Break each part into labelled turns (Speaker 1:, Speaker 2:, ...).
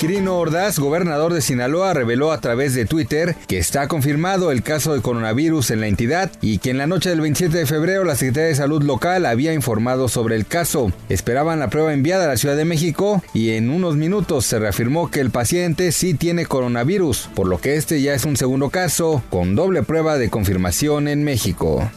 Speaker 1: Quirino Ordaz, gobernador de Sinaloa, reveló a través de Twitter que está confirmado el caso de coronavirus en la entidad y que en la noche del 27 de febrero la Secretaría de Salud local había informado sobre el caso. Esperaban la prueba enviada a la Ciudad de México y en unos minutos se reafirmó que el paciente sí tiene coronavirus, por lo que este ya es un segundo caso con doble prueba de confirmación en México.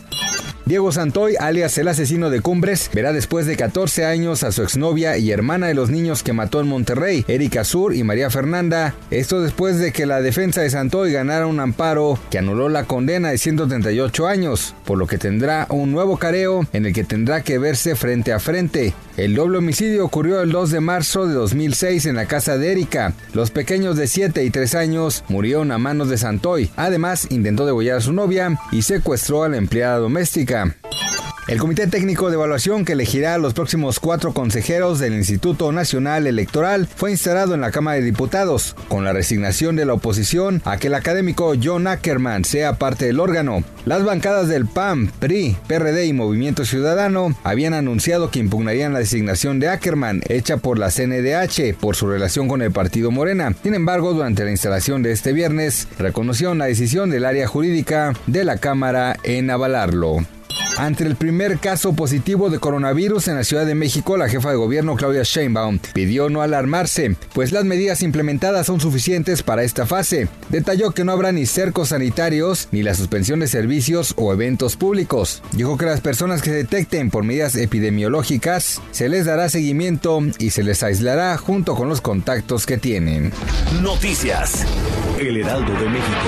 Speaker 1: Diego Santoy, alias el asesino de Cumbres, verá después de 14 años a su exnovia y hermana de los niños que mató en Monterrey, Erika Sur y María Fernanda. Esto después de que la defensa de Santoy ganara un amparo que anuló la condena de 138 años, por lo que tendrá un nuevo careo en el que tendrá que verse frente a frente. El doble homicidio ocurrió el 2 de marzo de 2006 en la casa de Erika. Los pequeños de 7 y 3 años murieron a manos de Santoy. Además, intentó degollar a su novia y secuestró a la empleada doméstica. El Comité Técnico de Evaluación que elegirá a los próximos cuatro consejeros del Instituto Nacional Electoral fue instalado en la Cámara de Diputados, con la resignación de la oposición a que el académico John Ackerman sea parte del órgano. Las bancadas del PAN, PRI, PRD y Movimiento Ciudadano habían anunciado que impugnarían la designación de Ackerman, hecha por la CNDH, por su relación con el partido Morena. Sin embargo, durante la instalación de este viernes, reconocieron la decisión del área jurídica de la Cámara en avalarlo. Ante el primer caso positivo de coronavirus en la Ciudad de México, la jefa de gobierno Claudia Sheinbaum pidió no alarmarse, pues las medidas implementadas son suficientes para esta fase. Detalló que no habrá ni cercos sanitarios ni la suspensión de servicios o eventos públicos. Dijo que las personas que se detecten por medidas epidemiológicas se les dará seguimiento y se les aislará junto con los contactos que tienen.
Speaker 2: Noticias. El Heraldo de México.